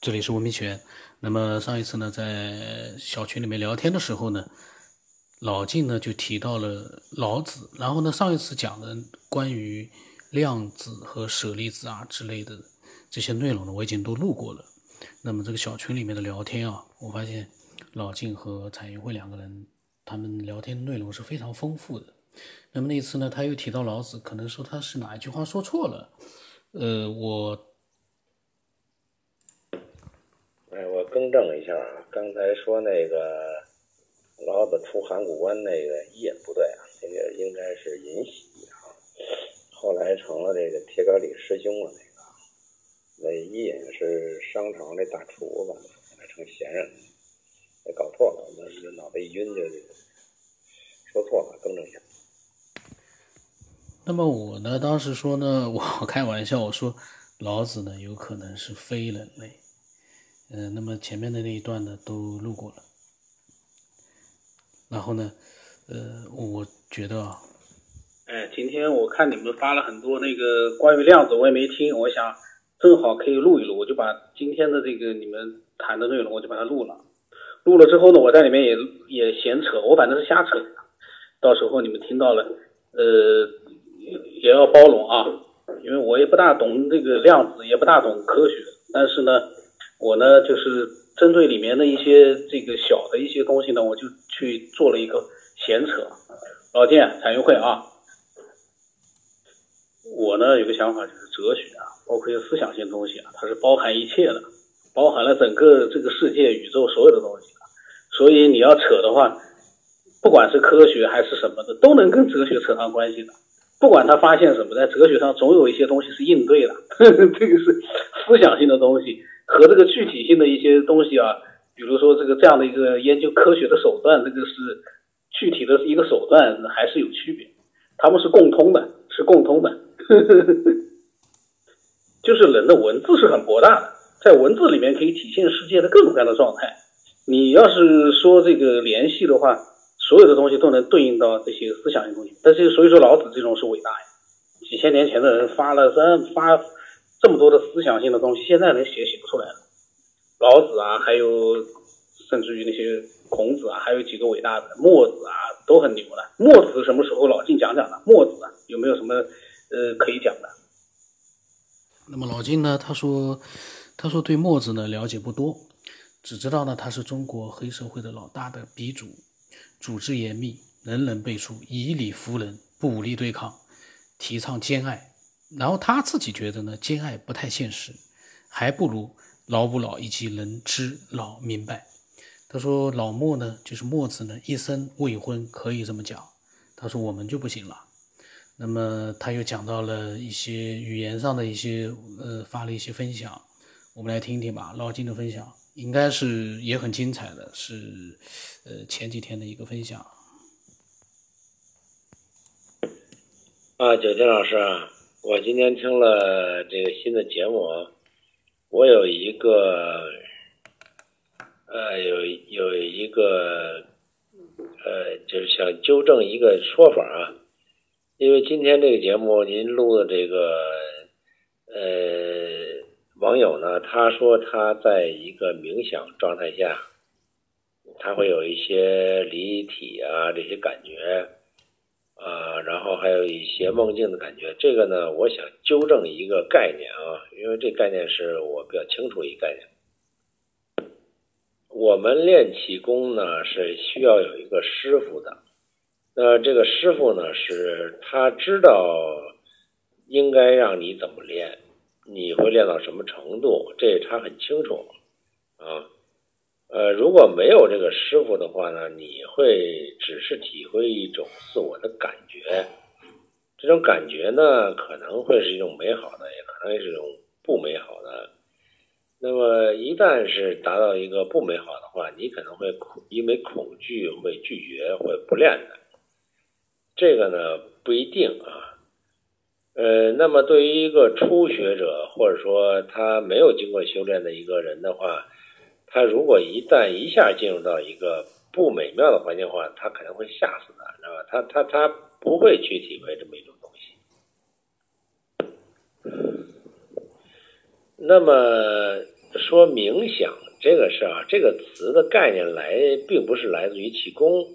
这里是文明泉。那么上一次呢，在小群里面聊天的时候呢，老静呢就提到了老子。然后呢，上一次讲的关于量子和舍利子啊之类的这些内容呢，我已经都录过了。那么这个小群里面的聊天啊，我发现老静和彩云会两个人，他们聊天内容是非常丰富的。那么那一次呢，他又提到老子，可能说他是哪一句话说错了。呃，我。哎，我更正一下啊，刚才说那个老子出函谷关那个也不对啊，这个应该是尹喜啊，后来成了这个铁杆里师兄了那个，那尹是商朝那大厨子，后来成闲人了，搞错了，我脑袋一晕就说错了，更正一下。那么我呢，当时说呢，我开玩笑，我说老子呢有可能是非人类。嗯，那么前面的那一段呢都录过了，然后呢，呃，我觉得啊，哎，今天我看你们发了很多那个关于量子，我也没听，我想正好可以录一录，我就把今天的这个你们谈的内容我就把它录了，录了之后呢，我在里面也也闲扯，我反正是瞎扯，到时候你们听到了，呃，也要包容啊，因为我也不大懂这个量子，也不大懂科学，但是呢。我呢，就是针对里面的一些这个小的一些东西呢，我就去做了一个闲扯。老建，彩云会啊，我呢有个想法，就是哲学啊，包括一些思想性东西啊，它是包含一切的，包含了整个这个世界、宇宙所有的东西。所以你要扯的话，不管是科学还是什么的，都能跟哲学扯上关系的。不管他发现什么，在哲学上总有一些东西是应对的，呵 呵这个是思想性的东西。和这个具体性的一些东西啊，比如说这个这样的一个研究科学的手段，这个是具体的一个手段，还是有区别。他们是共通的，是共通的。就是人的文字是很博大的，在文字里面可以体现世界的各种各样的状态。你要是说这个联系的话，所有的东西都能对应到这些思想性东西。但是所以说老子这种是伟大呀，几千年前的人发了三发。这么多的思想性的东西，现在人写写不出来了。老子啊，还有甚至于那些孔子啊，还有几个伟大的墨子啊，都很牛的。墨子什么时候老晋讲讲呢？墨子啊，有没有什么呃可以讲的？那么老晋呢？他说，他说对墨子呢了解不多，只知道呢他是中国黑社会的老大的鼻祖，组织严密，人人辈出，以理服人，不武力对抗，提倡兼爱。然后他自己觉得呢，兼爱不太现实，还不如老不老以及人知老明白。他说老墨呢，就是墨子呢，一生未婚，可以这么讲。他说我们就不行了。那么他又讲到了一些语言上的一些，呃，发了一些分享，我们来听听吧。老金的分享应该是也很精彩的，是呃前几天的一个分享。啊，九金老师啊。我今天听了这个新的节目，我有一个，呃，有有一个，呃，就是想纠正一个说法啊，因为今天这个节目您录的这个，呃，网友呢，他说他在一个冥想状态下，他会有一些离体啊这些感觉。啊，然后还有一些梦境的感觉，这个呢，我想纠正一个概念啊，因为这概念是我比较清楚一个概念。我们练气功呢是需要有一个师傅的，那这个师傅呢是他知道应该让你怎么练，你会练到什么程度，这他很清楚啊。呃，如果没有这个师傅的话呢，你会只是体会一种自我的感觉，这种感觉呢，可能会是一种美好的，也可能是一种不美好的。那么一旦是达到一个不美好的话，你可能会恐因为恐惧会拒绝，会不练的。这个呢不一定啊。呃，那么对于一个初学者，或者说他没有经过修炼的一个人的话，他如果一旦一下进入到一个不美妙的环境的话，他可能会吓死他，知道吧？他他他不会去体会这么一种东西。那么说冥想这个事啊，这个词的概念来，并不是来自于气功，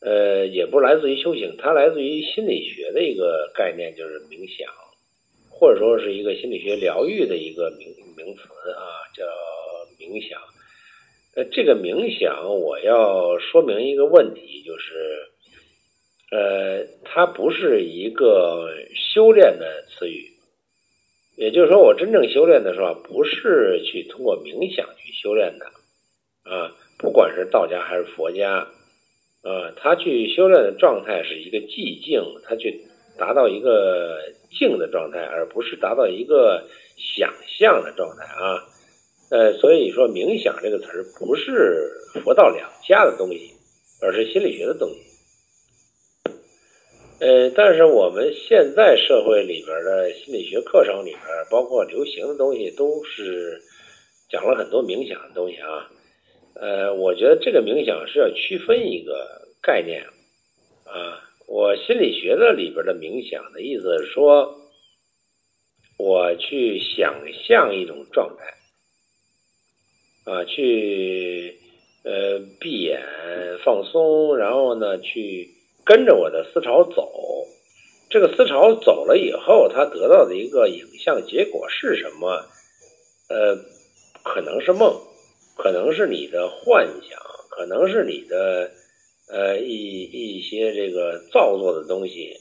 呃，也不来自于修行，它来自于心理学的一个概念，就是冥想，或者说是一个心理学疗愈的一个名名词啊，叫冥想。呃，这个冥想，我要说明一个问题，就是，呃，它不是一个修炼的词语。也就是说，我真正修炼的时候，不是去通过冥想去修炼的，啊，不管是道家还是佛家，啊，他去修炼的状态是一个寂静，他去达到一个静的状态，而不是达到一个想象的状态啊，呃，所以说冥想这个词儿不是佛道两家的东西，而是心理学的东西。呃，但是我们现在社会里边的心理学课程里边，包括流行的东西，都是讲了很多冥想的东西啊。呃，我觉得这个冥想是要区分一个概念啊。我心理学的里边的冥想的意思是说，我去想象一种状态啊，去呃闭眼放松，然后呢去。跟着我的思潮走，这个思潮走了以后，他得到的一个影像结果是什么？呃，可能是梦，可能是你的幻想，可能是你的呃一一些这个造作的东西。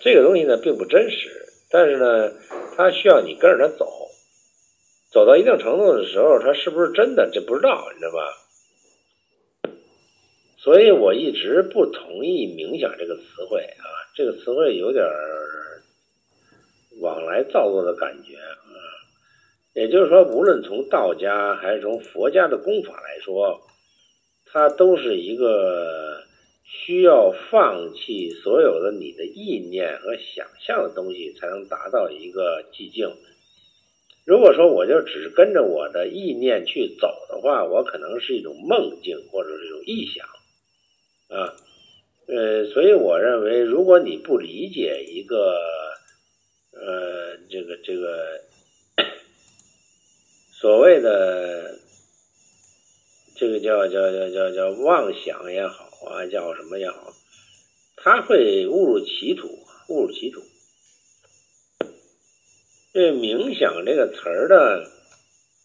这个东西呢并不真实，但是呢，它需要你跟着它走，走到一定程度的时候，它是不是真的？这不知道，你知道吧？所以我一直不同意“冥想”这个词汇啊，这个词汇有点往来造作的感觉啊。也就是说，无论从道家还是从佛家的功法来说，它都是一个需要放弃所有的你的意念和想象的东西，才能达到一个寂静。如果说我就只跟着我的意念去走的话，我可能是一种梦境或者是一种臆想。啊，呃，所以我认为，如果你不理解一个，呃，这个这个 所谓的这个叫叫叫叫叫妄想也好啊，叫什么也好，他会误入歧途，误入歧途。这冥想这个词儿呢，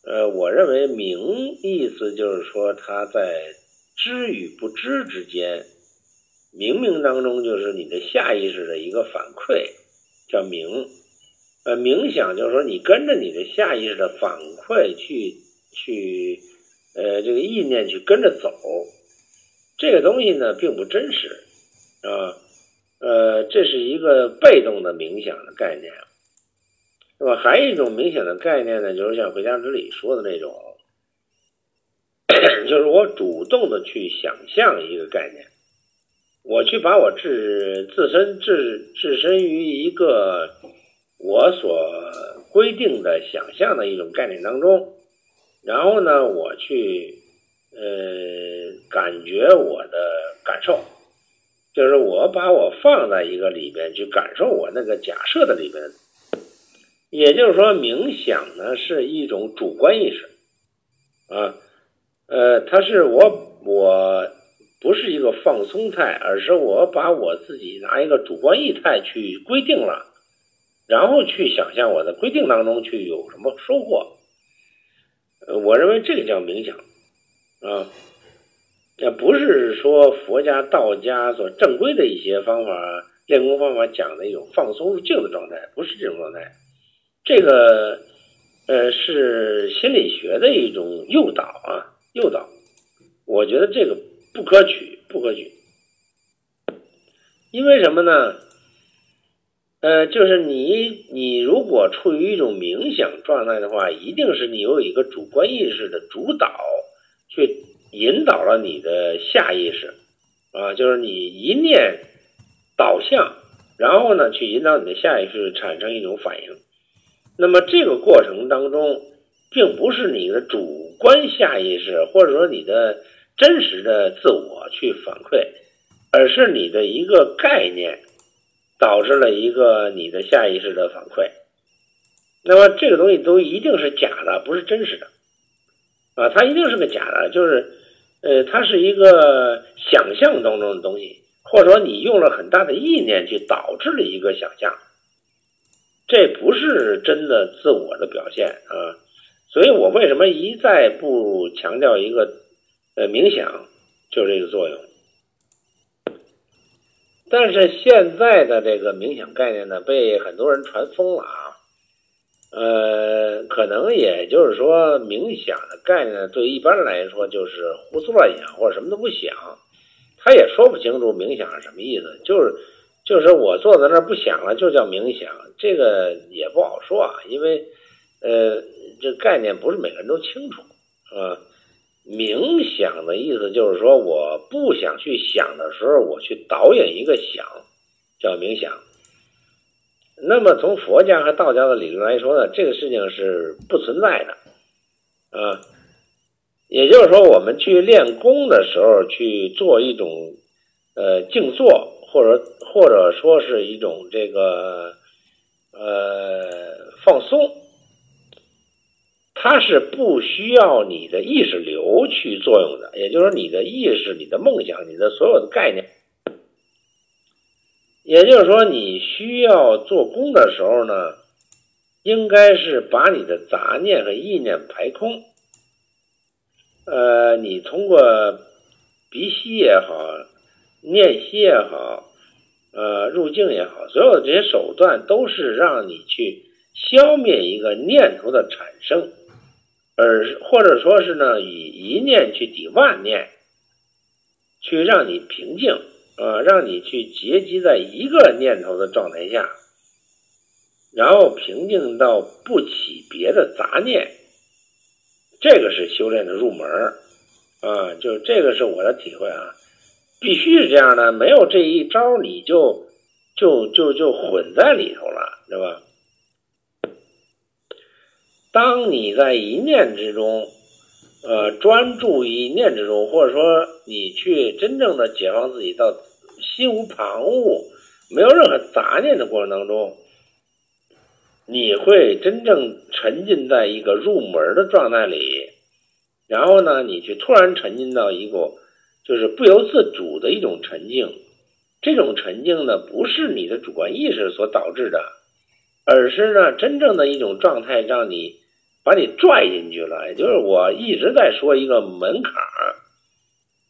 呃，我认为冥意思就是说他在。知与不知之间，冥冥当中就是你的下意识的一个反馈，叫冥。呃，冥想就是说你跟着你的下意识的反馈去去，呃，这个意念去跟着走，这个东西呢并不真实啊，呃，这是一个被动的冥想的概念，那么？还有一种明显的概念呢，就是像《回家之礼》说的那种。就是我主动的去想象一个概念，我去把我置自身置置身于一个我所规定的想象的一种概念当中，然后呢，我去呃感觉我的感受，就是我把我放在一个里边去感受我那个假设的里边，也就是说，冥想呢是一种主观意识啊。呃，它是我，我不是一个放松态，而是我把我自己拿一个主观意态去规定了，然后去想象我的规定当中去有什么收获。呃，我认为这个叫冥想，啊，也不是说佛家、道家所正规的一些方法练功方法讲的一种放松入静的状态，不是这种状态，这个呃是心理学的一种诱导啊。诱导，我觉得这个不可取，不可取。因为什么呢？呃，就是你，你如果处于一种冥想状态的话，一定是你有一个主观意识的主导，去引导了你的下意识，啊，就是你一念导向，然后呢，去引导你的下意识产生一种反应。那么这个过程当中，并不是你的主。观下意识，或者说你的真实的自我去反馈，而是你的一个概念导致了一个你的下意识的反馈，那么这个东西都一定是假的，不是真实的，啊，它一定是个假的，就是，呃，它是一个想象当中的东西，或者说你用了很大的意念去导致了一个想象，这不是真的自我的表现啊。所以我为什么一再不强调一个，呃，冥想，就是这个作用。但是现在的这个冥想概念呢，被很多人传疯了啊。呃，可能也就是说，冥想的概念对一般人来说就是胡思乱想或者什么都不想，他也说不清楚冥想是什么意思。就是就是我坐在那儿不想了，就叫冥想，这个也不好说啊，因为呃，这概念不是每个人都清楚啊。冥想的意思就是说，我不想去想的时候，我去导演一个想，叫冥想。那么从佛家和道家的理论来说呢，这个事情是不存在的，啊，也就是说，我们去练功的时候去做一种呃静坐，或者或者说是一种这个呃放松。它是不需要你的意识流去作用的，也就是说，你的意识、你的梦想、你的所有的概念，也就是说，你需要做功的时候呢，应该是把你的杂念和意念排空。呃，你通过鼻吸也好，念息也好，呃，入境也好，所有的这些手段都是让你去消灭一个念头的产生。而或者说是呢，以一念去抵万念，去让你平静，啊，让你去结集在一个念头的状态下，然后平静到不起别的杂念，这个是修炼的入门啊，就这个是我的体会啊，必须是这样的，没有这一招你就就就就混在里头了，对吧？当你在一念之中，呃，专注一念之中，或者说你去真正的解放自己到心无旁骛、没有任何杂念的过程当中，你会真正沉浸在一个入门的状态里，然后呢，你去突然沉浸到一个就是不由自主的一种沉静，这种沉静呢，不是你的主观意识所导致的，而是呢，真正的一种状态让你。把你拽进去了，也就是我一直在说一个门槛儿，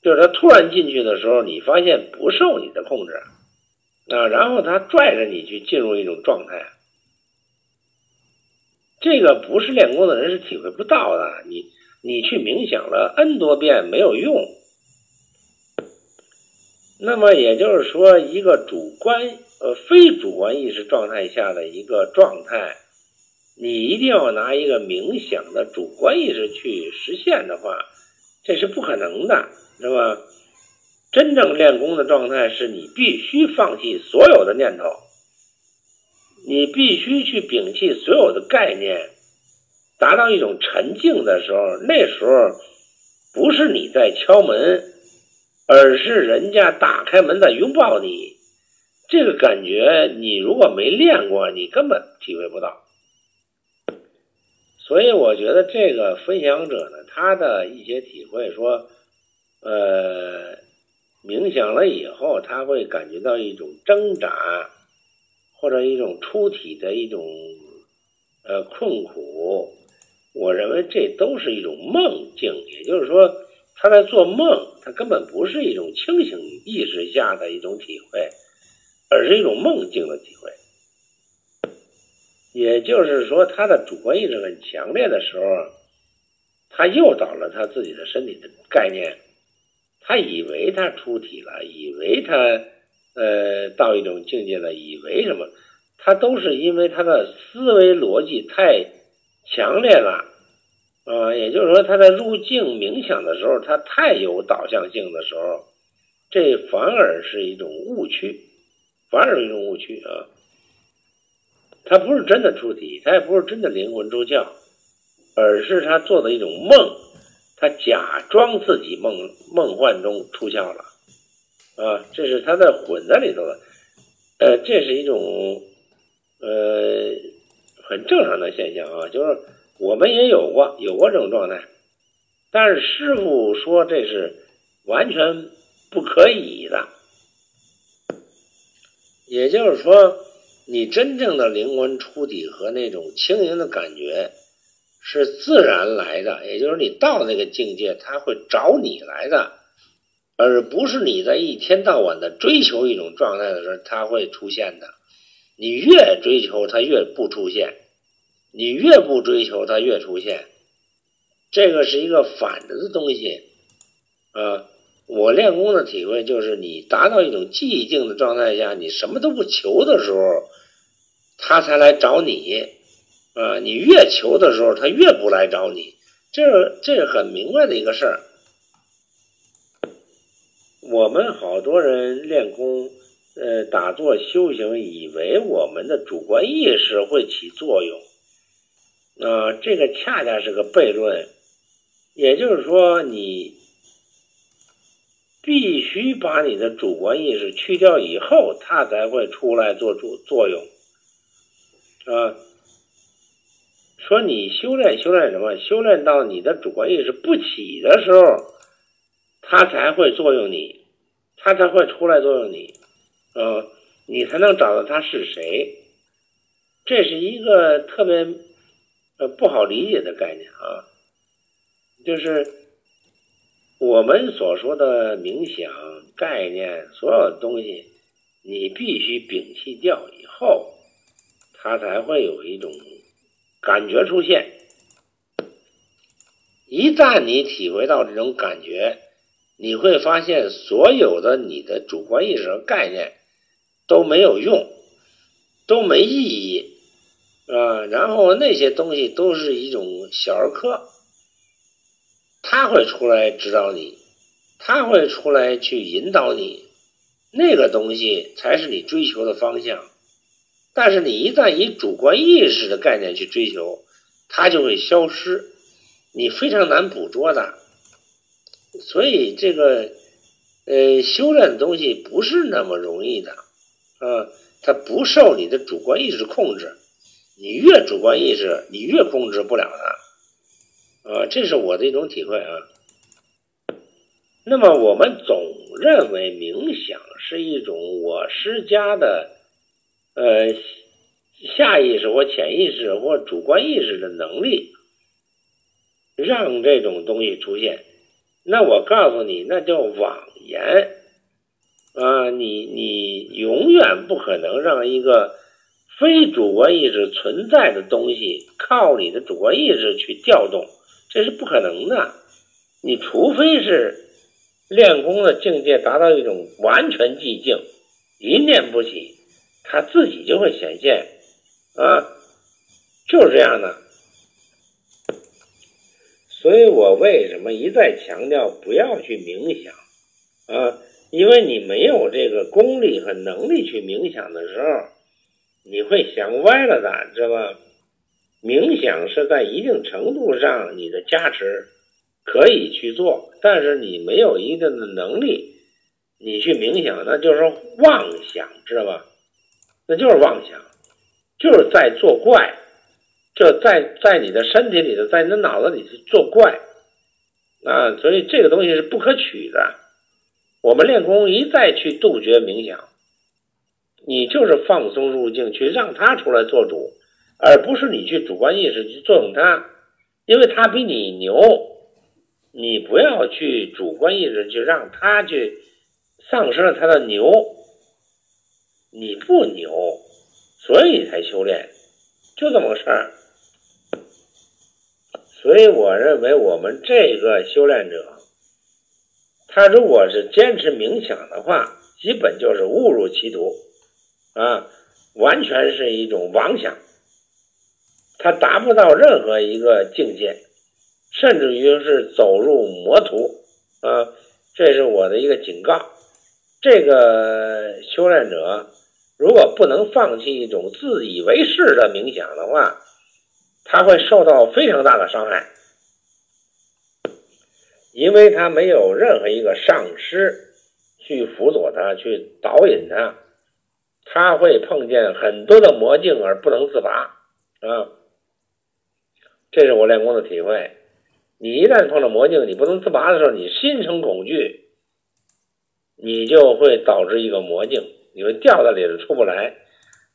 就是他突然进去的时候，你发现不受你的控制啊，然后他拽着你去进入一种状态，这个不是练功的人是体会不到的。你你去冥想了 n 多遍没有用，那么也就是说，一个主观呃非主观意识状态下的一个状态。你一定要拿一个冥想的主观意识去实现的话，这是不可能的，是吧？真正练功的状态是你必须放弃所有的念头，你必须去摒弃所有的概念，达到一种沉静的时候，那时候不是你在敲门，而是人家打开门在拥抱你。这个感觉，你如果没练过，你根本体会不到。所以我觉得这个分享者呢，他的一些体会说，呃，冥想了以后，他会感觉到一种挣扎，或者一种出体的一种呃困苦。我认为这都是一种梦境，也就是说他在做梦，他根本不是一种清醒意识下的一种体会，而是一种梦境的体会。也就是说，他的主观意识很强烈的时候，他诱导了他自己的身体的概念，他以为他出体了，以为他呃到一种境界了，以为什么？他都是因为他的思维逻辑太强烈了啊！也就是说，他在入境冥想的时候，他太有导向性的时候，这反而是一种误区，反而是一种误区啊！他不是真的出体，他也不是真的灵魂出窍，而是他做的一种梦，他假装自己梦梦幻中出窍了，啊，这是他在混在里头的，呃，这是一种呃很正常的现象啊，就是我们也有过有过这种状态，但是师傅说这是完全不可以的，也就是说，你真正的灵魂出体和那种轻盈的感觉是自然来的，也就是你到那个境界，他会找你来的。而不是你在一天到晚的追求一种状态的时候，它会出现的。你越追求，它越不出现；你越不追求，它越出现。这个是一个反着的东西啊！我练功的体会就是，你达到一种寂静的状态下，你什么都不求的时候，他才来找你啊！你越求的时候，他越不来找你。这这是很明白的一个事儿。我们好多人练功，呃，打坐修行，以为我们的主观意识会起作用，啊，这个恰恰是个悖论。也就是说，你必须把你的主观意识去掉以后，它才会出来做主作用，啊。说你修炼修炼什么？修炼到你的主观意识不起的时候。它才会作用你，它才会出来作用你，呃，你才能找到他是谁。这是一个特别不好理解的概念啊，就是我们所说的冥想概念，所有东西你必须摒弃掉以后，它才会有一种感觉出现。一旦你体会到这种感觉，你会发现，所有的你的主观意识和概念都没有用，都没意义，啊，然后那些东西都是一种小儿科，他会出来指导你，他会出来去引导你，那个东西才是你追求的方向。但是你一旦以主观意识的概念去追求，它就会消失，你非常难捕捉的。所以这个，呃，修炼的东西不是那么容易的，啊，它不受你的主观意识控制，你越主观意识，你越控制不了它，啊，这是我的一种体会啊。那么我们总认为冥想是一种我施加的，呃，下意识或潜意识或主观意识的能力，让这种东西出现。那我告诉你，那叫妄言啊！你你永远不可能让一个非主观意识存在的东西靠你的主观意识去调动，这是不可能的。你除非是练功的境界达到一种完全寂静，一念不起，它自己就会显现啊，就是这样的。所以我为什么一再强调不要去冥想啊？因为你没有这个功力和能力去冥想的时候，你会想歪了的，知道吧？冥想是在一定程度上你的加持可以去做，但是你没有一定的能力，你去冥想那就是妄想，知道吧？那就是妄想，就是在作怪。就在在你的身体里头，在你的脑子里去作怪啊！所以这个东西是不可取的。我们练功一再去杜绝冥想，你就是放松入境，去让他出来做主，而不是你去主观意识去作用他，因为他比你牛。你不要去主观意识去让他去丧失了他的牛，你不牛，所以才修炼，就这么个事儿。所以我认为，我们这个修炼者，他如果是坚持冥想的话，基本就是误入歧途，啊，完全是一种妄想，他达不到任何一个境界，甚至于是走入魔途，啊，这是我的一个警告。这个修炼者如果不能放弃一种自以为是的冥想的话，他会受到非常大的伤害，因为他没有任何一个上师去辅佐他，去导引他，他会碰见很多的魔镜而不能自拔，啊。这是我练功的体会。你一旦碰到魔镜，你不能自拔的时候，你心生恐惧，你就会导致一个魔镜，你会掉在里头出不来。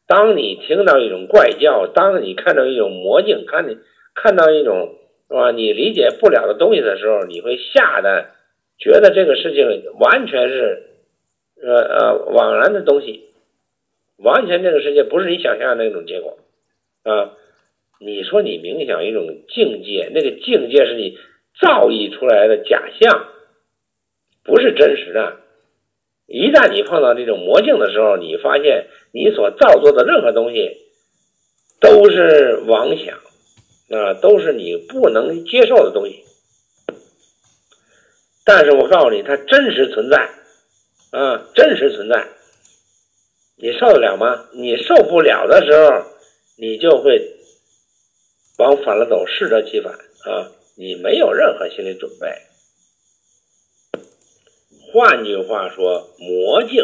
当你听到一种怪叫，当你看到一种魔镜，看你看到一种是吧？你理解不了的东西的时候，你会吓得觉得这个事情完全是呃呃枉然的东西，完全这个世界不是你想象的那种结果啊。你说你冥想一种境界，那个境界是你造诣出来的假象，不是真实的。一旦你碰到这种魔镜的时候，你发现你所造作的任何东西都是妄想，啊，都是你不能接受的东西。但是我告诉你，它真实存在，啊，真实存在。你受得了吗？你受不了的时候，你就会。往反了走，适得其反啊！你没有任何心理准备。换句话说，魔镜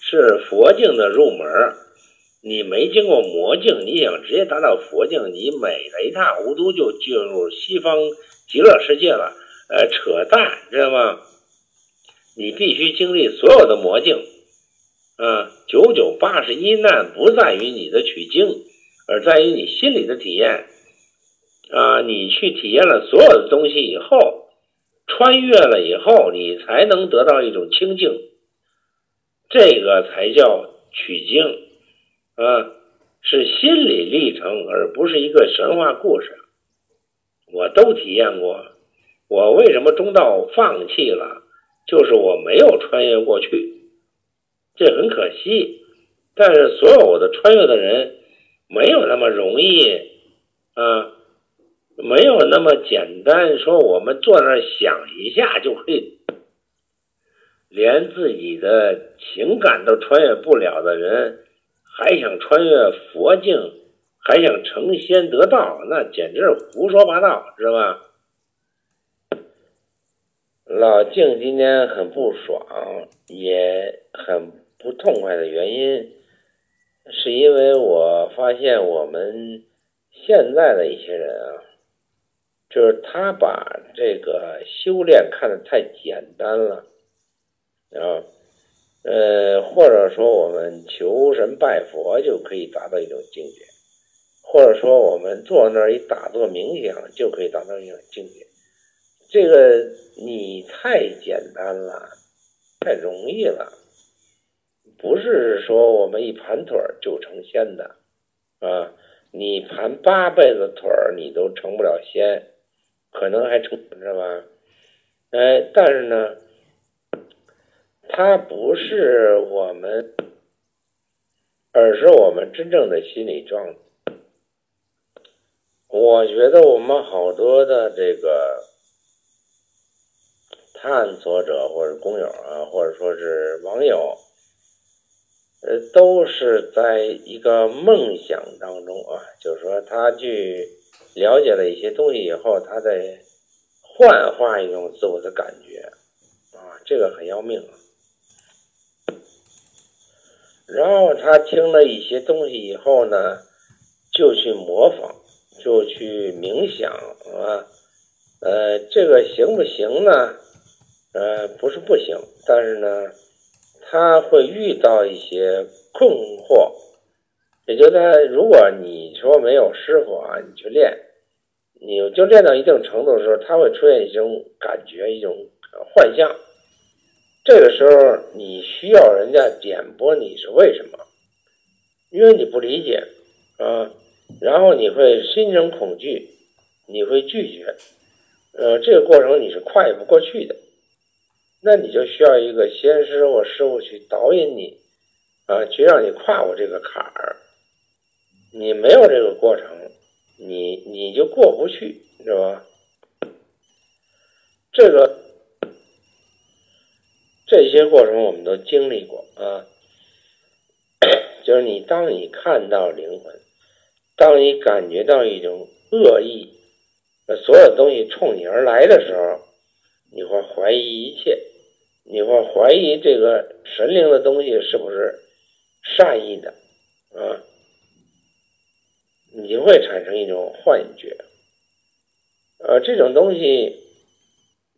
是佛境的入门你没经过魔镜，你想直接达到佛境，你美的一塌糊涂就进入西方极乐世界了。呃，扯淡，知道吗？你必须经历所有的魔镜啊！九九八十一难不在于你的取经，而在于你心里的体验。啊，你去体验了所有的东西以后，穿越了以后，你才能得到一种清净，这个才叫取经，啊，是心理历程，而不是一个神话故事。我都体验过，我为什么中道放弃了？就是我没有穿越过去，这很可惜。但是所有的穿越的人，没有那么容易，啊。没有那么简单，说我们坐那儿想一下就可以，连自己的情感都穿越不了的人，还想穿越佛境，还想成仙得道，那简直是胡说八道，知道吧？老静今天很不爽，也很不痛快的原因，是因为我发现我们现在的一些人啊。就是他把这个修炼看得太简单了，啊，呃，或者说我们求神拜佛就可以达到一种境界，或者说我们坐那儿一打坐冥想就可以达到一种境界，这个你太简单了，太容易了，不是说我们一盘腿儿就成仙的，啊，你盘八辈子腿儿你都成不了仙。可能还成，知道吧？哎，但是呢，它不是我们，而是我们真正的心理状态。我觉得我们好多的这个探索者，或者工友啊，或者说是网友，呃，都是在一个梦想当中啊，就是说他去。了解了一些东西以后，他在幻化一种自我的感觉，啊，这个很要命。然后他听了一些东西以后呢，就去模仿，就去冥想，啊，呃，这个行不行呢？呃，不是不行，但是呢，他会遇到一些困惑。也就在如果你说没有师傅啊，你去练。你就练到一定程度的时候，他会出现一种感觉，一种幻象。这个时候，你需要人家点拨你是为什么？因为你不理解啊，然后你会心生恐惧，你会拒绝。呃，这个过程你是跨越不过去的。那你就需要一个先师或师傅去导引你啊，去让你跨过这个坎儿。你没有这个过程。你你就过不去，知道吧？这个这些过程我们都经历过啊。就是你当你看到灵魂，当你感觉到一种恶意，所有东西冲你而来的时候，你会怀疑一切，你会怀疑这个神灵的东西是不是善意的啊？你会产生一种幻觉。呃，这种东西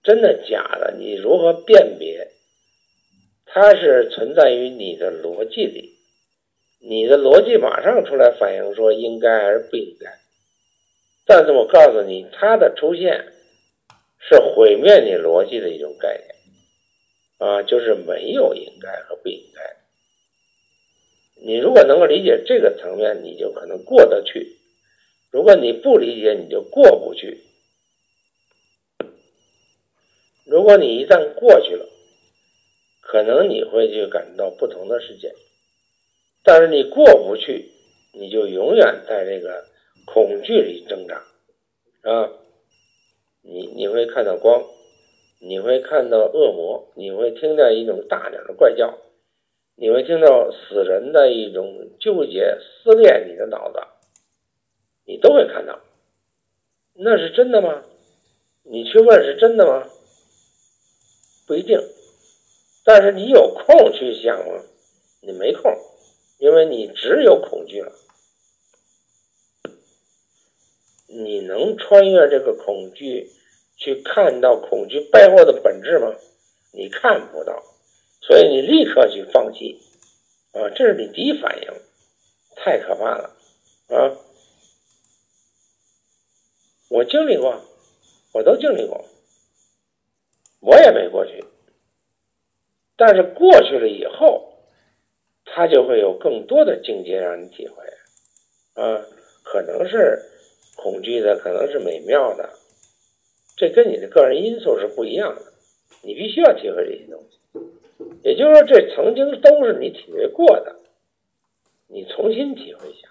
真的假的，你如何辨别？它是存在于你的逻辑里，你的逻辑马上出来反映说应该还是不应该。但是我告诉你，它的出现是毁灭你逻辑的一种概念，啊，就是没有应该和不应该。你如果能够理解这个层面，你就可能过得去；如果你不理解，你就过不去。如果你一旦过去了，可能你会去感到不同的世界；但是你过不去，你就永远在这个恐惧里挣扎啊！你你会看到光，你会看到恶魔，你会听到一种大鸟的怪叫。你会听到死人的一种纠结撕裂你的脑子，你都会看到，那是真的吗？你去问是真的吗？不一定，但是你有空去想吗？你没空，因为你只有恐惧了。你能穿越这个恐惧去看到恐惧背后的本质吗？你看不到。所以你立刻去放弃，啊，这是你第一反应，太可怕了，啊！我经历过，我都经历过，我也没过去，但是过去了以后，他就会有更多的境界让你体会，啊，可能是恐惧的，可能是美妙的，这跟你的个人因素是不一样的，你必须要体会这些东西。也就是说，这曾经都是你体会过的，你重新体会一下，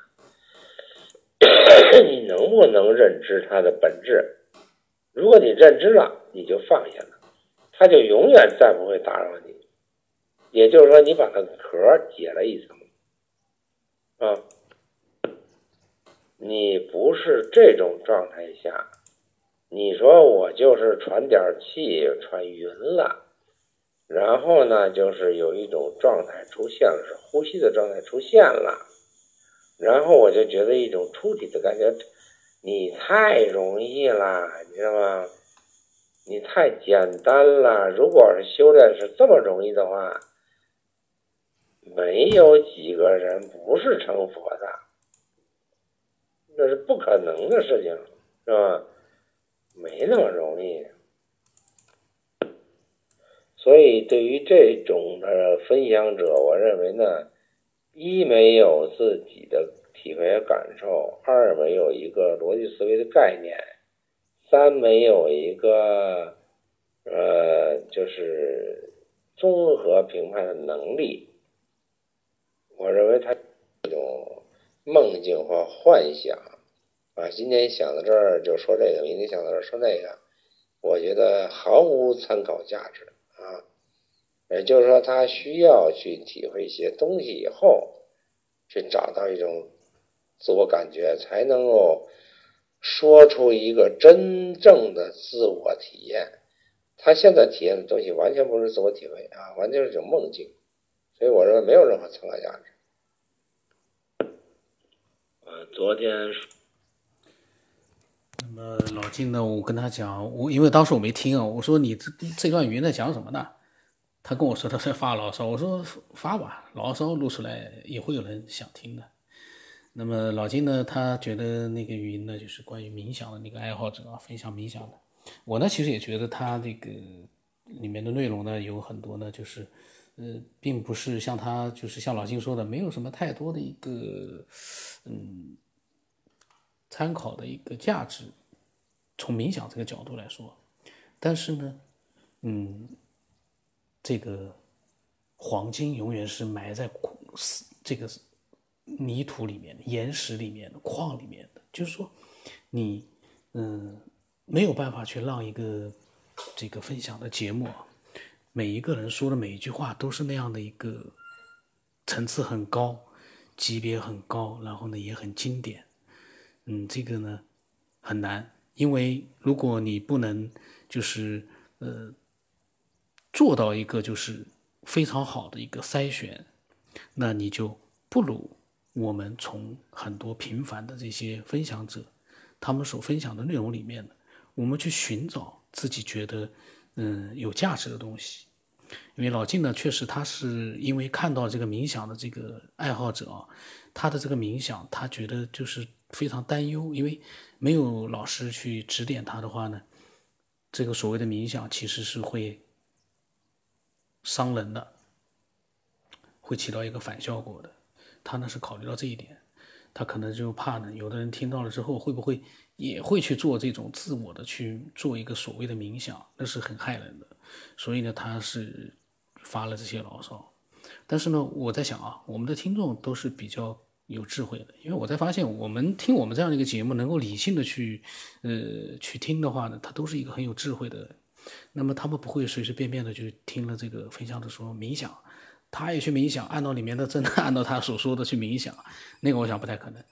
你能不能认知它的本质？如果你认知了，你就放下了，它就永远再不会打扰你。也就是说，你把它壳解了一层，啊，你不是这种状态下，你说我就是喘点气，喘匀了。然后呢，就是有一种状态出现了，是呼吸的状态出现了。然后我就觉得一种出体的感觉，你太容易了，你知道吗？你太简单了。如果是修炼是这么容易的话，没有几个人不是成佛的，那是不可能的事情，是吧？没那么容易。所以，对于这种的分享者，我认为呢，一没有自己的体会和感受，二没有一个逻辑思维的概念，三没有一个呃，就是综合评判的能力。我认为他这种梦境或幻想啊，今天想到这儿就说这个，明天想到这儿说那个，我觉得毫无参考价值啊。也就是说，他需要去体会一些东西以后，去找到一种自我感觉，才能够说出一个真正的自我体验。他现在体验的东西完全不是自我体会啊，完全是一种梦境。所以我认为没有任何参考价值。呃，昨天，那么老金呢？我跟他讲，我因为当时我没听啊，我说你这这段语音在讲什么呢？他跟我说他在发牢骚，我说发吧，牢骚录出来也会有人想听的。那么老金呢，他觉得那个语音呢，就是关于冥想的那个爱好者啊，分享冥想的。我呢，其实也觉得他这个里面的内容呢，有很多呢，就是呃，并不是像他就是像老金说的，没有什么太多的一个嗯参考的一个价值，从冥想这个角度来说。但是呢，嗯。这个黄金永远是埋在这个泥土里面的、岩石里面的、矿里面的。就是说，你嗯没有办法去让一个这个分享的节目，每一个人说的每一句话都是那样的一个层次很高、级别很高，然后呢也很经典。嗯，这个呢很难，因为如果你不能就是呃。做到一个就是非常好的一个筛选，那你就不如我们从很多平凡的这些分享者，他们所分享的内容里面呢，我们去寻找自己觉得嗯有价值的东西。因为老静呢，确实他是因为看到这个冥想的这个爱好者啊，他的这个冥想，他觉得就是非常担忧，因为没有老师去指点他的话呢，这个所谓的冥想其实是会伤人的，会起到一个反效果的。他呢是考虑到这一点，他可能就怕呢，有的人听到了之后会不会也会去做这种自我的去做一个所谓的冥想，那是很害人的。所以呢，他是发了这些牢骚。但是呢，我在想啊，我们的听众都是比较有智慧的，因为我在发现，我们听我们这样的一个节目，能够理性的去呃去听的话呢，他都是一个很有智慧的人。那么他们不会随随便便的就听了这个分享的说冥想。他也去冥想，按照里面的真的 按照他所说的去冥想，那个我想不太可能。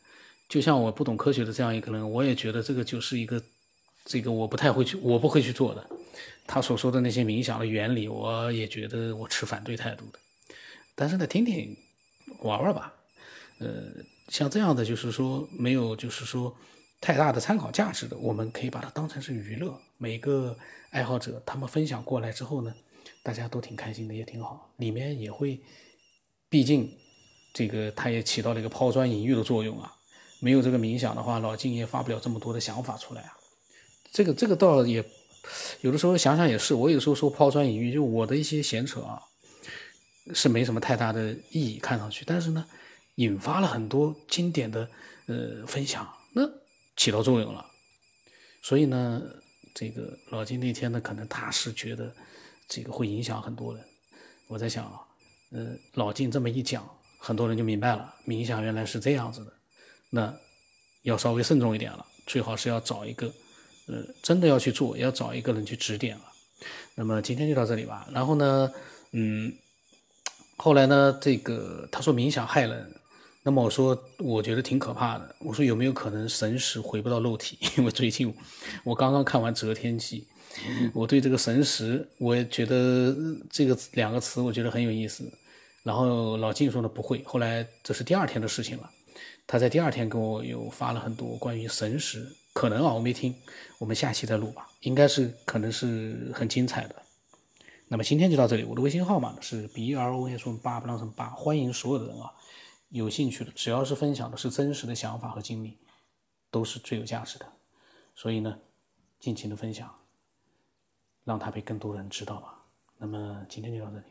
就像我不懂科学的这样一个人，我也觉得这个就是一个，这个我不太会去，我不会去做的。他所说的那些冥想的原理，我也觉得我持反对态度的。但是呢，听听玩玩吧。呃，像这样的就是说没有就是说太大的参考价值的，我们可以把它当成是娱乐。每个爱好者他们分享过来之后呢。大家都挺开心的，也挺好。里面也会，毕竟这个它也起到了一个抛砖引玉的作用啊。没有这个冥想的话，老金也发不了这么多的想法出来啊。这个这个倒也有的时候想想也是，我有时候说抛砖引玉，就我的一些闲扯啊，是没什么太大的意义，看上去，但是呢，引发了很多经典的呃分享，那起到作用了。所以呢，这个老金那天呢，可能他是觉得。这个会影响很多人，我在想啊，呃，老金这么一讲，很多人就明白了，冥想原来是这样子的，那要稍微慎重一点了，最好是要找一个，呃，真的要去做，要找一个人去指点了。那么今天就到这里吧。然后呢，嗯，后来呢，这个他说冥想害人，那么我说我觉得挺可怕的。我说有没有可能神识回不到肉体？因为最近我刚刚看完《择天记》。我对这个神识，我也觉得这个两个词，我觉得很有意思。然后老静说呢不会，后来这是第二天的事情了。他在第二天给我又发了很多关于神识，可能啊我没听，我们下期再录吧，应该是可能是很精彩的。那么今天就到这里，我的微信号码呢是 b r o s 八不当成八，欢迎所有的人啊，有兴趣的，只要是分享的是真实的想法和经历，都是最有价值的。所以呢，尽情的分享。让它被更多人知道吧。那么今天就到这里。